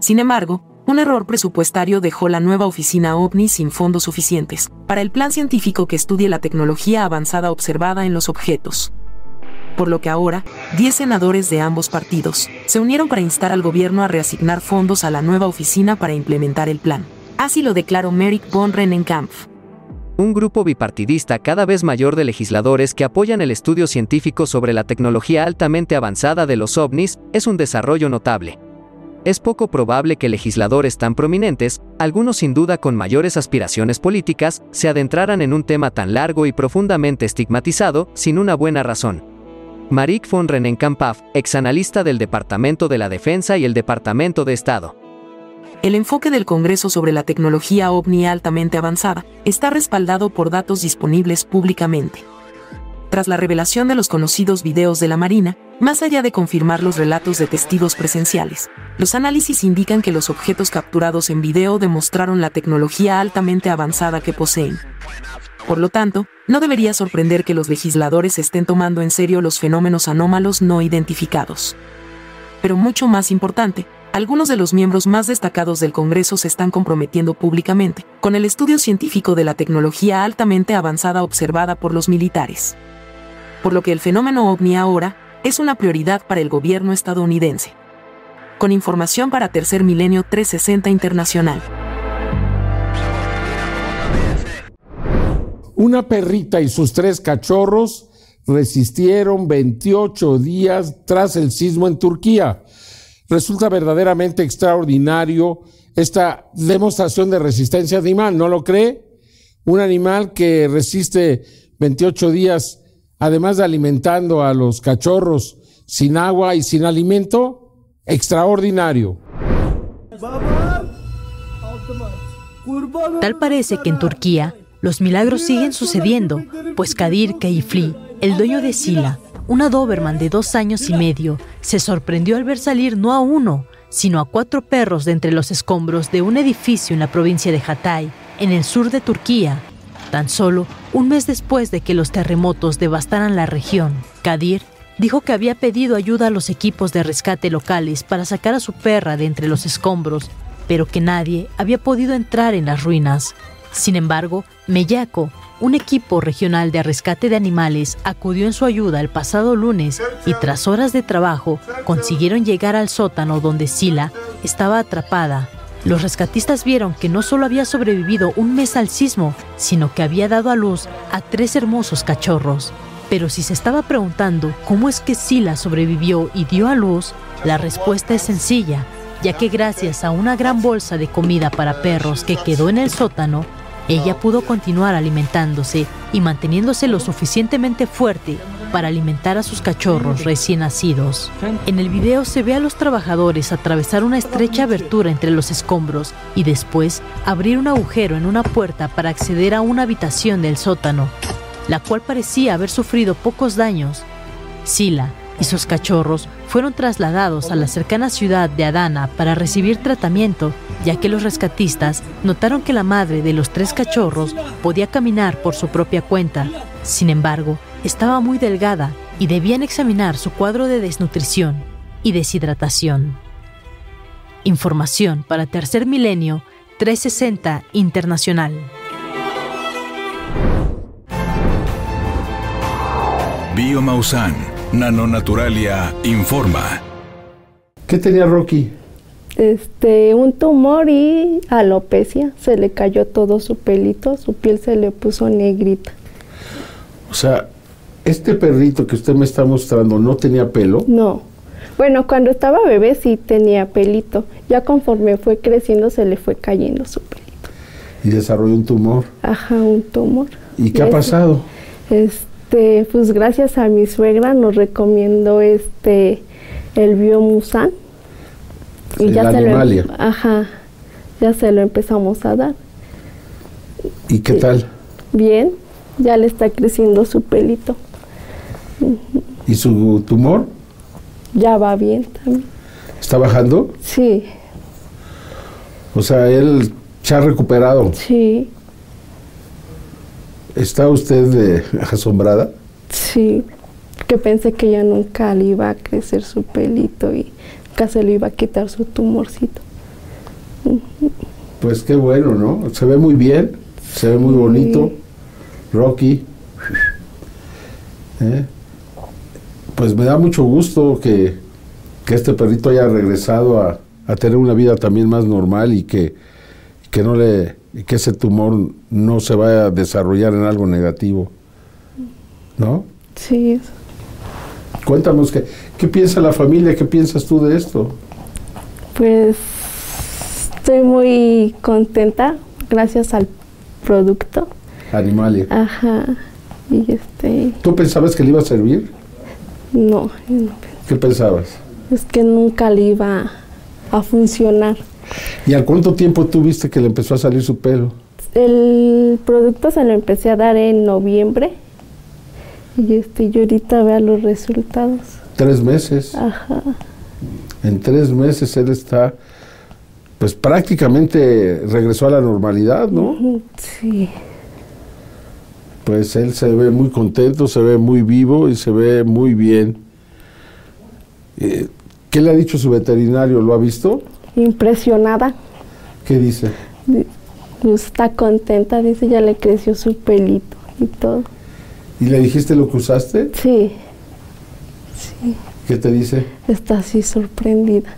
Sin embargo, un error presupuestario dejó la nueva oficina OVNI sin fondos suficientes para el plan científico que estudie la tecnología avanzada observada en los objetos por lo que ahora, 10 senadores de ambos partidos se unieron para instar al gobierno a reasignar fondos a la nueva oficina para implementar el plan. Así lo declaró Merrick von Rennenkampf. Un grupo bipartidista cada vez mayor de legisladores que apoyan el estudio científico sobre la tecnología altamente avanzada de los ovnis es un desarrollo notable. Es poco probable que legisladores tan prominentes, algunos sin duda con mayores aspiraciones políticas, se adentraran en un tema tan largo y profundamente estigmatizado sin una buena razón. Marik von Rennenkampf, exanalista del Departamento de la Defensa y el Departamento de Estado. El enfoque del Congreso sobre la tecnología ovni altamente avanzada está respaldado por datos disponibles públicamente. Tras la revelación de los conocidos videos de la Marina, más allá de confirmar los relatos de testigos presenciales, los análisis indican que los objetos capturados en video demostraron la tecnología altamente avanzada que poseen. Por lo tanto, no debería sorprender que los legisladores estén tomando en serio los fenómenos anómalos no identificados. Pero mucho más importante, algunos de los miembros más destacados del Congreso se están comprometiendo públicamente con el estudio científico de la tecnología altamente avanzada observada por los militares. Por lo que el fenómeno ovni ahora es una prioridad para el gobierno estadounidense. Con información para Tercer Milenio 360 Internacional. Una perrita y sus tres cachorros resistieron 28 días tras el sismo en Turquía. Resulta verdaderamente extraordinario esta demostración de resistencia animal, ¿no lo cree? Un animal que resiste 28 días, además de alimentando a los cachorros sin agua y sin alimento, extraordinario. Tal parece que en Turquía los milagros siguen sucediendo, pues Kadir Keifli, el dueño de Sila, una Doberman de dos años y medio, se sorprendió al ver salir no a uno, sino a cuatro perros de entre los escombros de un edificio en la provincia de Hatay, en el sur de Turquía, tan solo un mes después de que los terremotos devastaran la región. Kadir dijo que había pedido ayuda a los equipos de rescate locales para sacar a su perra de entre los escombros, pero que nadie había podido entrar en las ruinas. Sin embargo, Meyaco, un equipo regional de rescate de animales, acudió en su ayuda el pasado lunes y tras horas de trabajo consiguieron llegar al sótano donde Sila estaba atrapada. Los rescatistas vieron que no solo había sobrevivido un mes al sismo, sino que había dado a luz a tres hermosos cachorros. Pero si se estaba preguntando cómo es que Sila sobrevivió y dio a luz, la respuesta es sencilla, ya que gracias a una gran bolsa de comida para perros que quedó en el sótano, ella pudo continuar alimentándose y manteniéndose lo suficientemente fuerte para alimentar a sus cachorros recién nacidos. En el video se ve a los trabajadores atravesar una estrecha abertura entre los escombros y después abrir un agujero en una puerta para acceder a una habitación del sótano, la cual parecía haber sufrido pocos daños. Sila, y sus cachorros fueron trasladados a la cercana ciudad de Adana para recibir tratamiento, ya que los rescatistas notaron que la madre de los tres cachorros podía caminar por su propia cuenta. Sin embargo, estaba muy delgada y debían examinar su cuadro de desnutrición y deshidratación. Información para Tercer Milenio 360 Internacional. Biomausan, Nanonaturalia, informa. ¿Qué tenía Rocky? Este, un tumor y alopecia. Se le cayó todo su pelito, su piel se le puso negrita. O sea, este perrito que usted me está mostrando no tenía pelo. No. Bueno, cuando estaba bebé sí tenía pelito. Ya conforme fue creciendo se le fue cayendo su pelito. Y desarrolló un tumor. Ajá, un tumor. ¿Y qué ha pasado? Este, pues gracias a mi suegra nos recomendó este el biomusan. Y ya se lo, em- ajá, ya se lo empezamos a dar. ¿Y qué tal? Bien, ya le está creciendo su pelito. ¿Y su tumor? Ya va bien también. ¿Está bajando? Sí. O sea, él se ha recuperado. Sí. ¿Está usted asombrada? Sí, que pensé que ya nunca le iba a crecer su pelito y nunca se le iba a quitar su tumorcito. Pues qué bueno, ¿no? Se ve muy bien, se ve muy bonito. Rocky. ¿Eh? Pues me da mucho gusto que, este perrito haya regresado a, tener una vida también más normal y que, que no le que ese tumor no se vaya a desarrollar en algo negativo. ¿No? Sí. Cuéntanos, ¿qué, ¿qué piensa la familia? ¿Qué piensas tú de esto? Pues estoy muy contenta gracias al producto. Animalia. Ajá. Y este... ¿Tú pensabas que le iba a servir? No, no ¿Qué pensabas? Es que nunca le iba a funcionar. ¿Y al cuánto tiempo tú viste que le empezó a salir su pelo? El producto se lo empecé a dar en noviembre y este, yo ahorita veo los resultados. Tres meses. Ajá. En tres meses él está, pues prácticamente regresó a la normalidad, ¿no? Sí. Pues él se ve muy contento, se ve muy vivo y se ve muy bien. Eh, ¿Qué le ha dicho su veterinario? ¿Lo ha visto? impresionada. ¿Qué dice? Está contenta, dice, ya le creció su pelito y todo. ¿Y le dijiste lo que usaste? Sí. Sí. ¿Qué te dice? Está así sorprendida.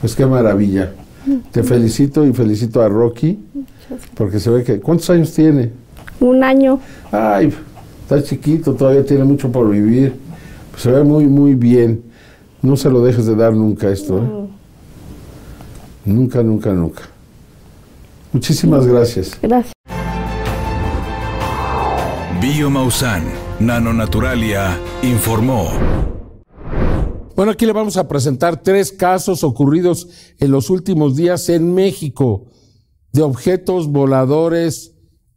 Pues qué maravilla. Te felicito y felicito a Rocky porque se ve que... ¿Cuántos años tiene? Un año. Ay, está chiquito, todavía tiene mucho por vivir. se ve muy, muy bien. No se lo dejes de dar nunca esto. ¿eh? Nunca, nunca, nunca. Muchísimas gracias. Gracias. Biomausan, Nanonaturalia, informó. Bueno, aquí le vamos a presentar tres casos ocurridos en los últimos días en México de objetos voladores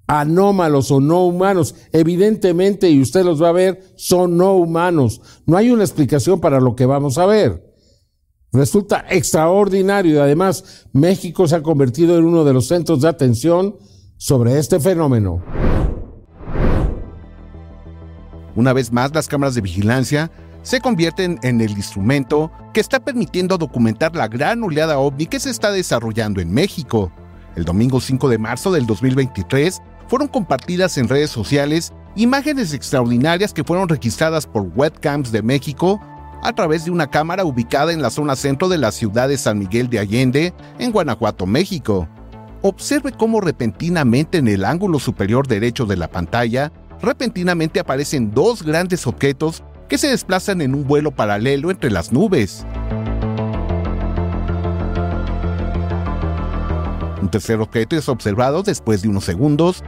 anómalos o no humanos. Evidentemente, y usted los va a ver, son no humanos. No hay una explicación para lo que vamos a ver. Resulta extraordinario y además México se ha convertido en uno de los centros de atención sobre este fenómeno. Una vez más, las cámaras de vigilancia se convierten en el instrumento que está permitiendo documentar la gran oleada ovni que se está desarrollando en México. El domingo 5 de marzo del 2023 fueron compartidas en redes sociales imágenes extraordinarias que fueron registradas por webcams de México a través de una cámara ubicada en la zona centro de la ciudad de San Miguel de Allende, en Guanajuato, México. Observe cómo repentinamente en el ángulo superior derecho de la pantalla, repentinamente aparecen dos grandes objetos que se desplazan en un vuelo paralelo entre las nubes. Un tercer objeto es observado después de unos segundos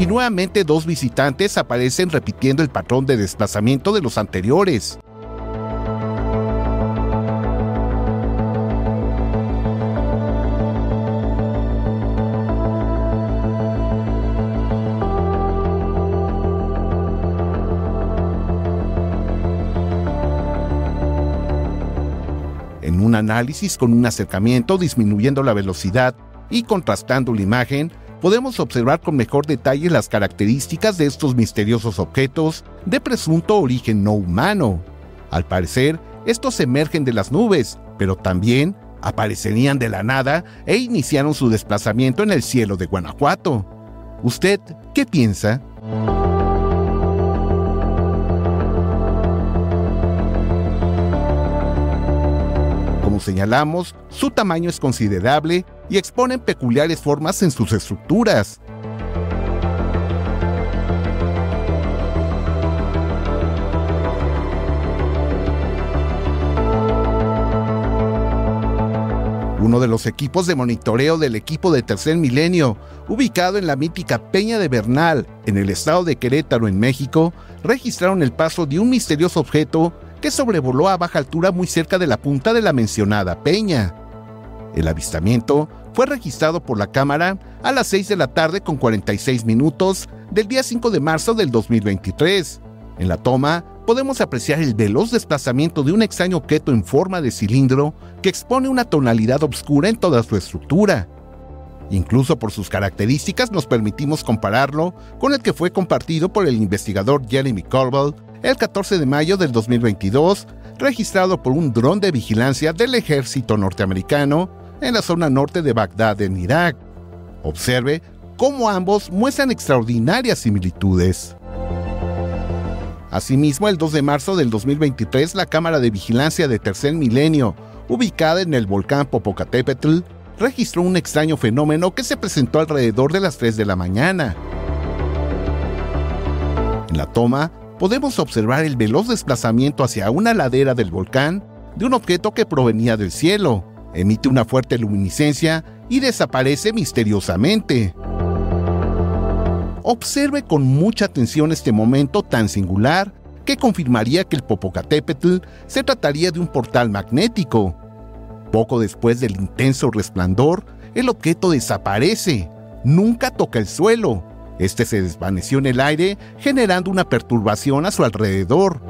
y nuevamente dos visitantes aparecen repitiendo el patrón de desplazamiento de los anteriores. Un análisis con un acercamiento disminuyendo la velocidad y contrastando la imagen, podemos observar con mejor detalle las características de estos misteriosos objetos de presunto origen no humano. Al parecer, estos emergen de las nubes, pero también aparecerían de la nada e iniciaron su desplazamiento en el cielo de Guanajuato. ¿Usted qué piensa? Señalamos, su tamaño es considerable y exponen peculiares formas en sus estructuras. uno de los equipos de monitoreo del equipo de Tercer Milenio, ubicado en la mítica Peña de Bernal, en el estado de Querétaro, en México, registraron el paso de un misterioso objeto que sobrevoló a baja altura muy cerca de la punta de la mencionada peña. El avistamiento fue registrado por la cámara a las 6 de la tarde con 46 minutos del día 5 de marzo del 2023. En la toma podemos apreciar el veloz desplazamiento de un extraño objeto en forma de cilindro que expone una tonalidad oscura en toda su estructura. Incluso por sus características nos permitimos compararlo con el que fue compartido por el investigador Jeremy Corbell el 14 de mayo del 2022, registrado por un dron de vigilancia del ejército norteamericano en la zona norte de Bagdad en Irak. Observe cómo ambos muestran extraordinarias similitudes. Asimismo, el 2 de marzo del 2023, la Cámara de Vigilancia de Tercer Milenio, ubicada en el volcán Popocatépetl, registró un extraño fenómeno que se presentó alrededor de las 3 de la mañana. En la toma, podemos observar el veloz desplazamiento hacia una ladera del volcán de un objeto que provenía del cielo, emite una fuerte luminiscencia y desaparece misteriosamente. Observe con mucha atención este momento tan singular que confirmaría que el Popocatépetl se trataría de un portal magnético. Poco después del intenso resplandor, el objeto desaparece, nunca toca el suelo. Este se desvaneció en el aire, generando una perturbación a su alrededor.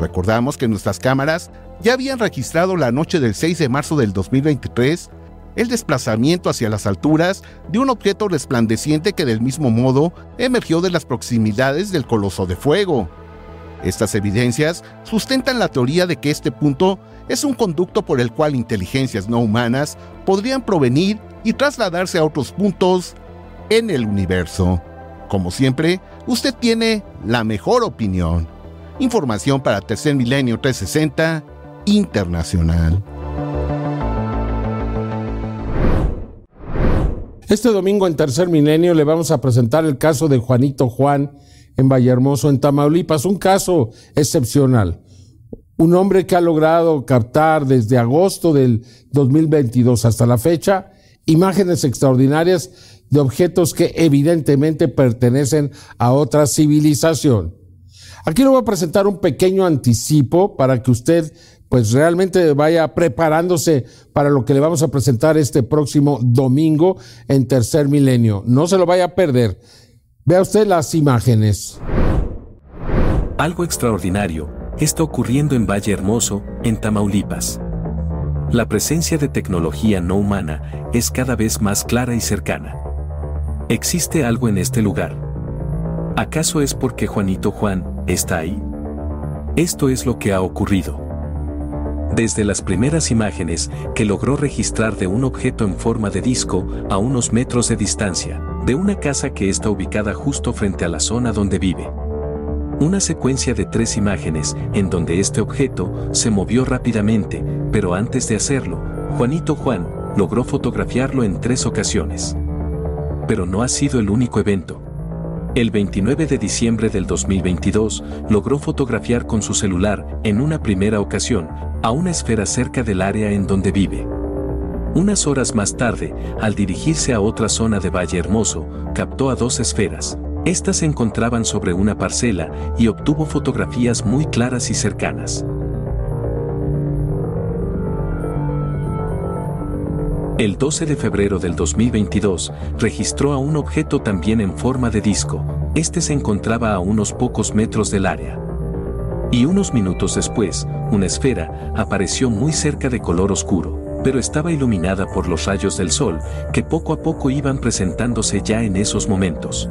Recordamos que nuestras cámaras ya habían registrado la noche del 6 de marzo del 2023 el desplazamiento hacia las alturas de un objeto resplandeciente que del mismo modo emergió de las proximidades del coloso de fuego. Estas evidencias sustentan la teoría de que este punto es un conducto por el cual inteligencias no humanas podrían provenir y trasladarse a otros puntos en el universo. Como siempre, usted tiene la mejor opinión. Información para Tercer Milenio 360 Internacional. Este domingo en Tercer Milenio le vamos a presentar el caso de Juanito Juan en Vallehermoso, en Tamaulipas, un caso excepcional. Un hombre que ha logrado captar desde agosto del 2022 hasta la fecha imágenes extraordinarias de objetos que evidentemente pertenecen a otra civilización. Aquí le voy a presentar un pequeño anticipo para que usted pues realmente vaya preparándose para lo que le vamos a presentar este próximo domingo en Tercer Milenio. No se lo vaya a perder. Vea usted las imágenes. Algo extraordinario está ocurriendo en Valle Hermoso, en Tamaulipas. La presencia de tecnología no humana es cada vez más clara y cercana. Existe algo en este lugar. ¿Acaso es porque Juanito Juan está ahí? Esto es lo que ha ocurrido. Desde las primeras imágenes que logró registrar de un objeto en forma de disco a unos metros de distancia, de una casa que está ubicada justo frente a la zona donde vive. Una secuencia de tres imágenes en donde este objeto se movió rápidamente, pero antes de hacerlo, Juanito Juan logró fotografiarlo en tres ocasiones. Pero no ha sido el único evento. El 29 de diciembre del 2022 logró fotografiar con su celular, en una primera ocasión, a una esfera cerca del área en donde vive. Unas horas más tarde, al dirigirse a otra zona de Valle Hermoso, captó a dos esferas. Estas se encontraban sobre una parcela y obtuvo fotografías muy claras y cercanas. El 12 de febrero del 2022 registró a un objeto también en forma de disco. Este se encontraba a unos pocos metros del área. Y unos minutos después, una esfera apareció muy cerca de color oscuro, pero estaba iluminada por los rayos del sol que poco a poco iban presentándose ya en esos momentos.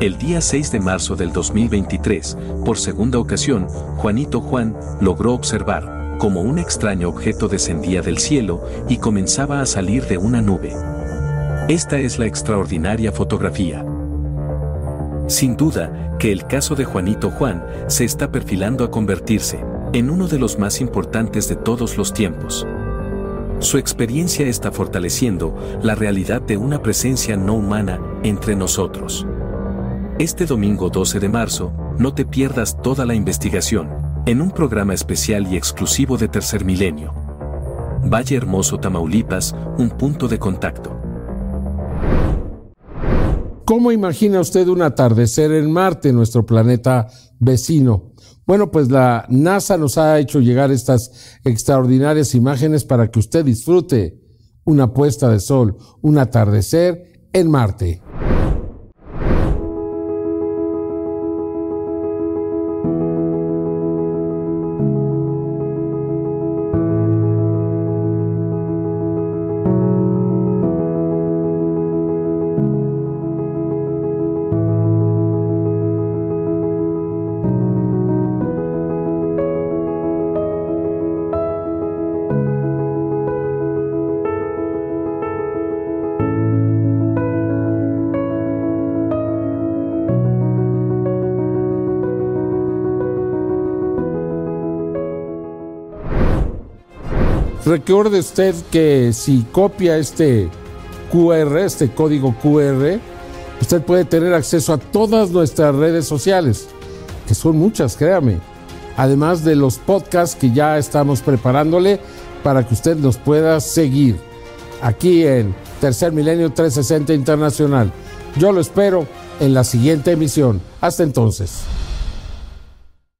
El día 6 de marzo del 2023, por segunda ocasión, Juanito Juan logró observar cómo un extraño objeto descendía del cielo y comenzaba a salir de una nube. Esta es la extraordinaria fotografía. Sin duda, que el caso de Juanito Juan se está perfilando a convertirse en uno de los más importantes de todos los tiempos. Su experiencia está fortaleciendo la realidad de una presencia no humana entre nosotros. Este domingo 12 de marzo, no te pierdas toda la investigación, en un programa especial y exclusivo de Tercer Milenio. Valle Hermoso, Tamaulipas, un punto de contacto. ¿Cómo imagina usted un atardecer en Marte, nuestro planeta vecino? Bueno, pues la NASA nos ha hecho llegar estas extraordinarias imágenes para que usted disfrute una puesta de sol, un atardecer en Marte. Recuerde usted que si copia este QR, este código QR, usted puede tener acceso a todas nuestras redes sociales, que son muchas, créame. Además de los podcasts que ya estamos preparándole para que usted los pueda seguir aquí en Tercer Milenio 360 Internacional. Yo lo espero en la siguiente emisión. Hasta entonces.